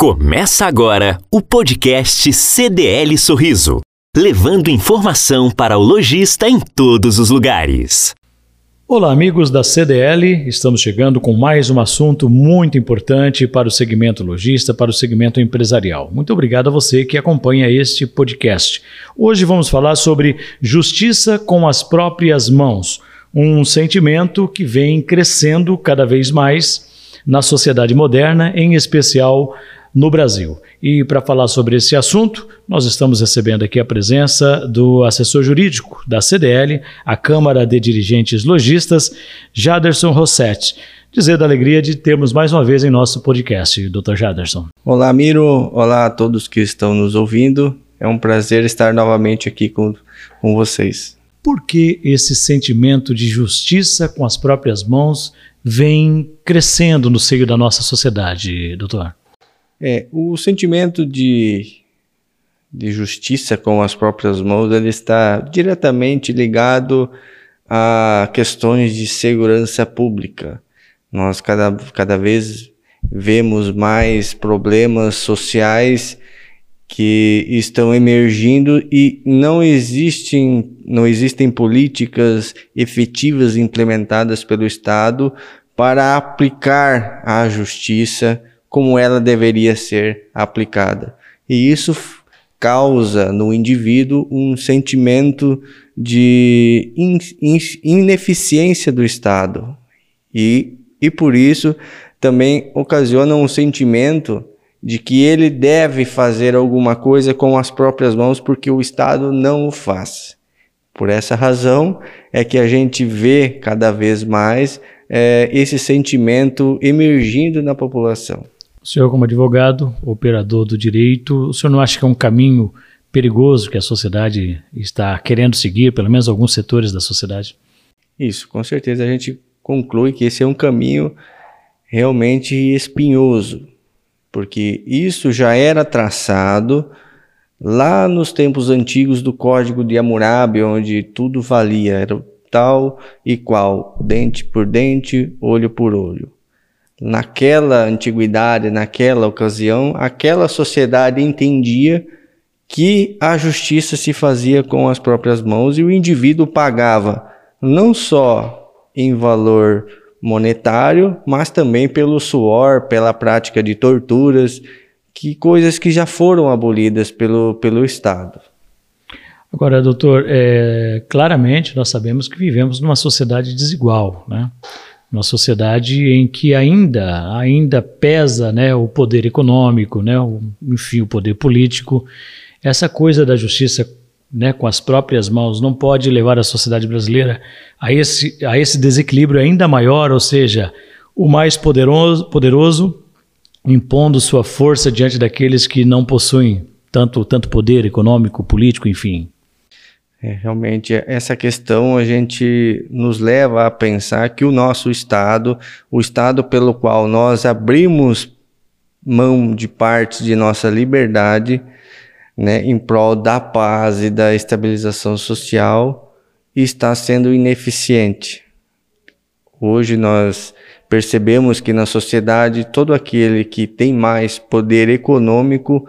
Começa agora o podcast CDL Sorriso, levando informação para o lojista em todos os lugares. Olá, amigos da CDL, estamos chegando com mais um assunto muito importante para o segmento lojista, para o segmento empresarial. Muito obrigado a você que acompanha este podcast. Hoje vamos falar sobre justiça com as próprias mãos, um sentimento que vem crescendo cada vez mais na sociedade moderna, em especial no Brasil. E para falar sobre esse assunto, nós estamos recebendo aqui a presença do assessor jurídico da CDL, a Câmara de Dirigentes Logistas, Jaderson Rossetti. Dizer da alegria de termos mais uma vez em nosso podcast, Dr. Jaderson. Olá, Miro. Olá a todos que estão nos ouvindo. É um prazer estar novamente aqui com, com vocês. Por que esse sentimento de justiça com as próprias mãos vem crescendo no seio da nossa sociedade, doutor? É, o sentimento de, de justiça com as próprias mãos ele está diretamente ligado a questões de segurança pública. Nós cada, cada vez vemos mais problemas sociais que estão emergindo e não existem, não existem políticas efetivas implementadas pelo Estado para aplicar a justiça como ela deveria ser aplicada. E isso causa no indivíduo um sentimento de in, in, ineficiência do Estado. E, e por isso também ocasiona um sentimento de que ele deve fazer alguma coisa com as próprias mãos porque o Estado não o faz. Por essa razão é que a gente vê cada vez mais é, esse sentimento emergindo na população. O senhor, como advogado, operador do direito, o senhor não acha que é um caminho perigoso que a sociedade está querendo seguir, pelo menos alguns setores da sociedade? Isso, com certeza a gente conclui que esse é um caminho realmente espinhoso, porque isso já era traçado lá nos tempos antigos do Código de Hammurabi, onde tudo valia, era tal e qual, dente por dente, olho por olho naquela antiguidade, naquela ocasião, aquela sociedade entendia que a justiça se fazia com as próprias mãos e o indivíduo pagava não só em valor monetário, mas também pelo suor, pela prática de torturas, que coisas que já foram abolidas pelo, pelo Estado. Agora, doutor, é, claramente nós sabemos que vivemos numa sociedade desigual, né? Uma sociedade em que ainda ainda pesa né, o poder econômico, né, o, enfim, o poder político. Essa coisa da justiça né, com as próprias mãos não pode levar a sociedade brasileira a esse, a esse desequilíbrio ainda maior, ou seja, o mais poderoso, poderoso impondo sua força diante daqueles que não possuem tanto, tanto poder econômico, político, enfim. É, realmente, essa questão a gente nos leva a pensar que o nosso Estado, o Estado pelo qual nós abrimos mão de partes de nossa liberdade, né, em prol da paz e da estabilização social, está sendo ineficiente. Hoje nós percebemos que na sociedade todo aquele que tem mais poder econômico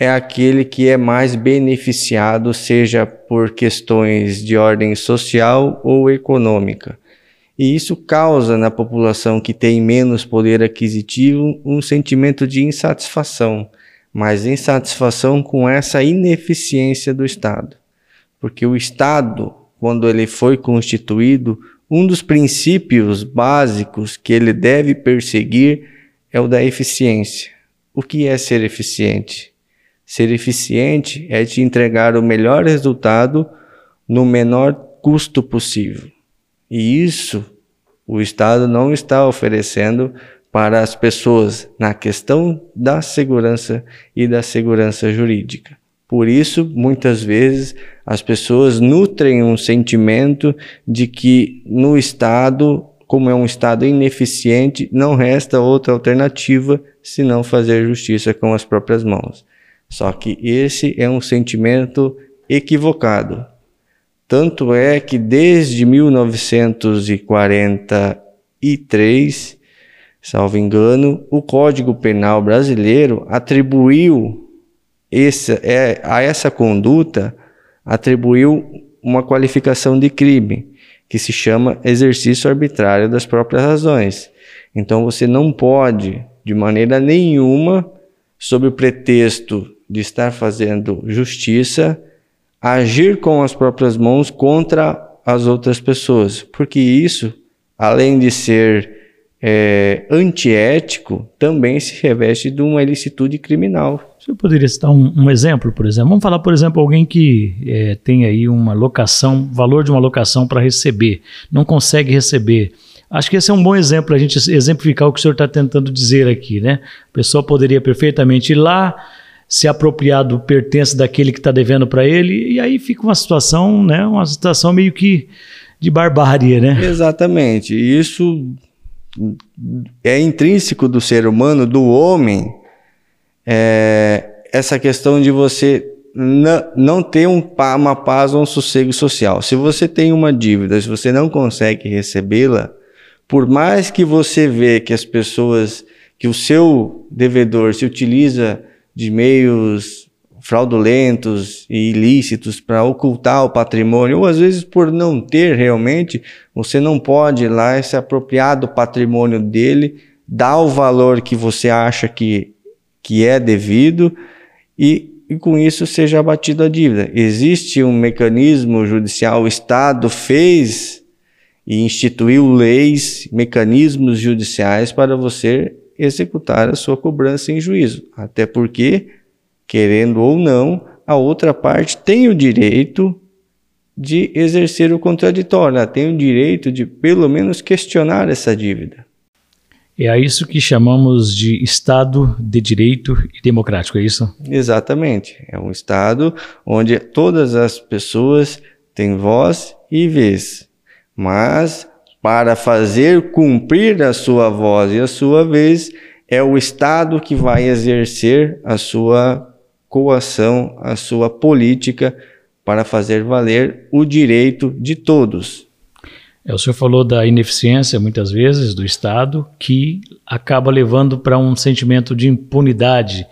é aquele que é mais beneficiado, seja por questões de ordem social ou econômica. E isso causa na população que tem menos poder aquisitivo um sentimento de insatisfação, mas insatisfação com essa ineficiência do Estado. Porque o Estado, quando ele foi constituído, um dos princípios básicos que ele deve perseguir é o da eficiência. O que é ser eficiente? Ser eficiente é te entregar o melhor resultado no menor custo possível. E isso o Estado não está oferecendo para as pessoas na questão da segurança e da segurança jurídica. Por isso, muitas vezes, as pessoas nutrem um sentimento de que no Estado, como é um Estado ineficiente, não resta outra alternativa senão fazer justiça com as próprias mãos. Só que esse é um sentimento equivocado. Tanto é que desde 1943 salvo engano, o Código Penal brasileiro atribuiu esse, é, a essa conduta atribuiu uma qualificação de crime que se chama exercício arbitrário das próprias razões. Então você não pode, de maneira nenhuma, sob o pretexto de estar fazendo justiça, agir com as próprias mãos contra as outras pessoas, porque isso, além de ser é, antiético, também se reveste de uma ilicitude criminal. Você poderia citar um, um, exemplo, por exemplo? Vamos falar, por exemplo, alguém que é, tem aí uma locação, valor de uma locação para receber, não consegue receber. Acho que esse é um bom exemplo para a gente exemplificar o que o senhor está tentando dizer aqui, né? A pessoa poderia perfeitamente ir lá, se apropriar do pertence daquele que está devendo para ele, e aí fica uma situação, né? Uma situação meio que de barbárie, né? Exatamente. Isso é intrínseco do ser humano, do homem, é, essa questão de você não ter um, uma paz ou um sossego social. Se você tem uma dívida, se você não consegue recebê-la, por mais que você vê que as pessoas, que o seu devedor se utiliza de meios fraudulentos e ilícitos para ocultar o patrimônio, ou às vezes por não ter realmente, você não pode ir lá se apropriar do patrimônio dele, dar o valor que você acha que, que é devido e, e com isso seja abatida a dívida. Existe um mecanismo judicial, o Estado fez e instituiu leis, mecanismos judiciais para você executar a sua cobrança em juízo. Até porque querendo ou não, a outra parte tem o direito de exercer o contraditório, ela tem o direito de pelo menos questionar essa dívida. É a isso que chamamos de Estado de Direito e Democrático, é isso? Exatamente. É um Estado onde todas as pessoas têm voz e vez. Mas, para fazer cumprir a sua voz e a sua vez, é o Estado que vai exercer a sua coação a sua política para fazer valer o direito de todos. É, o senhor falou da ineficiência, muitas vezes, do Estado, que acaba levando para um sentimento de impunidade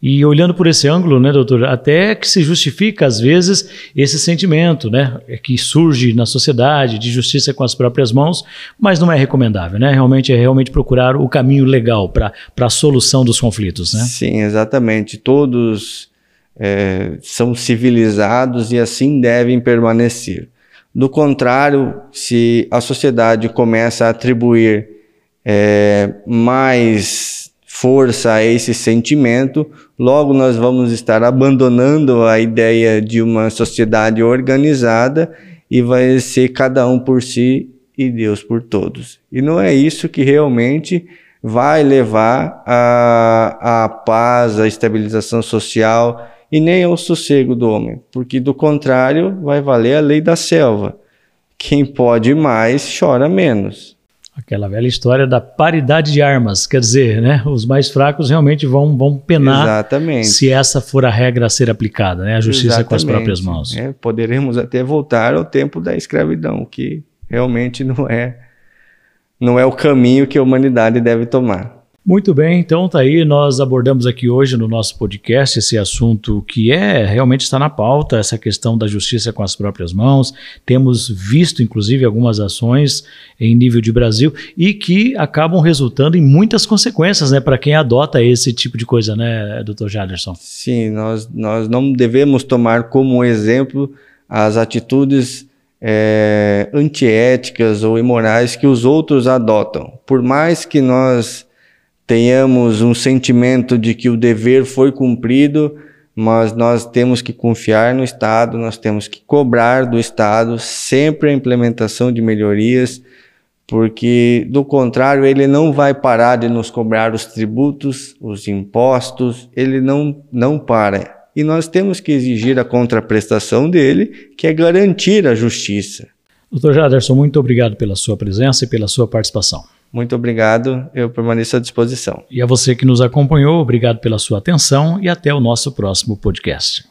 e olhando por esse ângulo, né, doutor, até que se justifica às vezes esse sentimento, né, que surge na sociedade de justiça com as próprias mãos, mas não é recomendável, né? Realmente é realmente procurar o caminho legal para a solução dos conflitos, né? Sim, exatamente. Todos é, são civilizados e assim devem permanecer. Do contrário, se a sociedade começa a atribuir é, mais força a esse sentimento, logo nós vamos estar abandonando a ideia de uma sociedade organizada e vai ser cada um por si e Deus por todos. E não é isso que realmente vai levar à, à paz, à estabilização social e nem ao sossego do homem, porque do contrário vai valer a lei da selva. Quem pode mais chora menos. Aquela velha história da paridade de armas, quer dizer, né, os mais fracos realmente vão, vão penar Exatamente. se essa for a regra a ser aplicada, né, a justiça Exatamente. com as próprias mãos. É, poderemos até voltar ao tempo da escravidão, que realmente não é, não é o caminho que a humanidade deve tomar. Muito bem, então tá aí, nós abordamos aqui hoje no nosso podcast esse assunto que é realmente está na pauta, essa questão da justiça com as próprias mãos. Temos visto inclusive algumas ações em nível de Brasil e que acabam resultando em muitas consequências, né, para quem adota esse tipo de coisa, né, doutor Jaderson? Sim, nós, nós não devemos tomar como exemplo as atitudes é, antiéticas ou imorais que os outros adotam. Por mais que nós tenhamos um sentimento de que o dever foi cumprido, mas nós temos que confiar no Estado, nós temos que cobrar do Estado sempre a implementação de melhorias, porque do contrário ele não vai parar de nos cobrar os tributos, os impostos, ele não, não para. E nós temos que exigir a contraprestação dele, que é garantir a justiça. Doutor Jaderson, muito obrigado pela sua presença e pela sua participação. Muito obrigado, eu permaneço à disposição. E a você que nos acompanhou, obrigado pela sua atenção e até o nosso próximo podcast.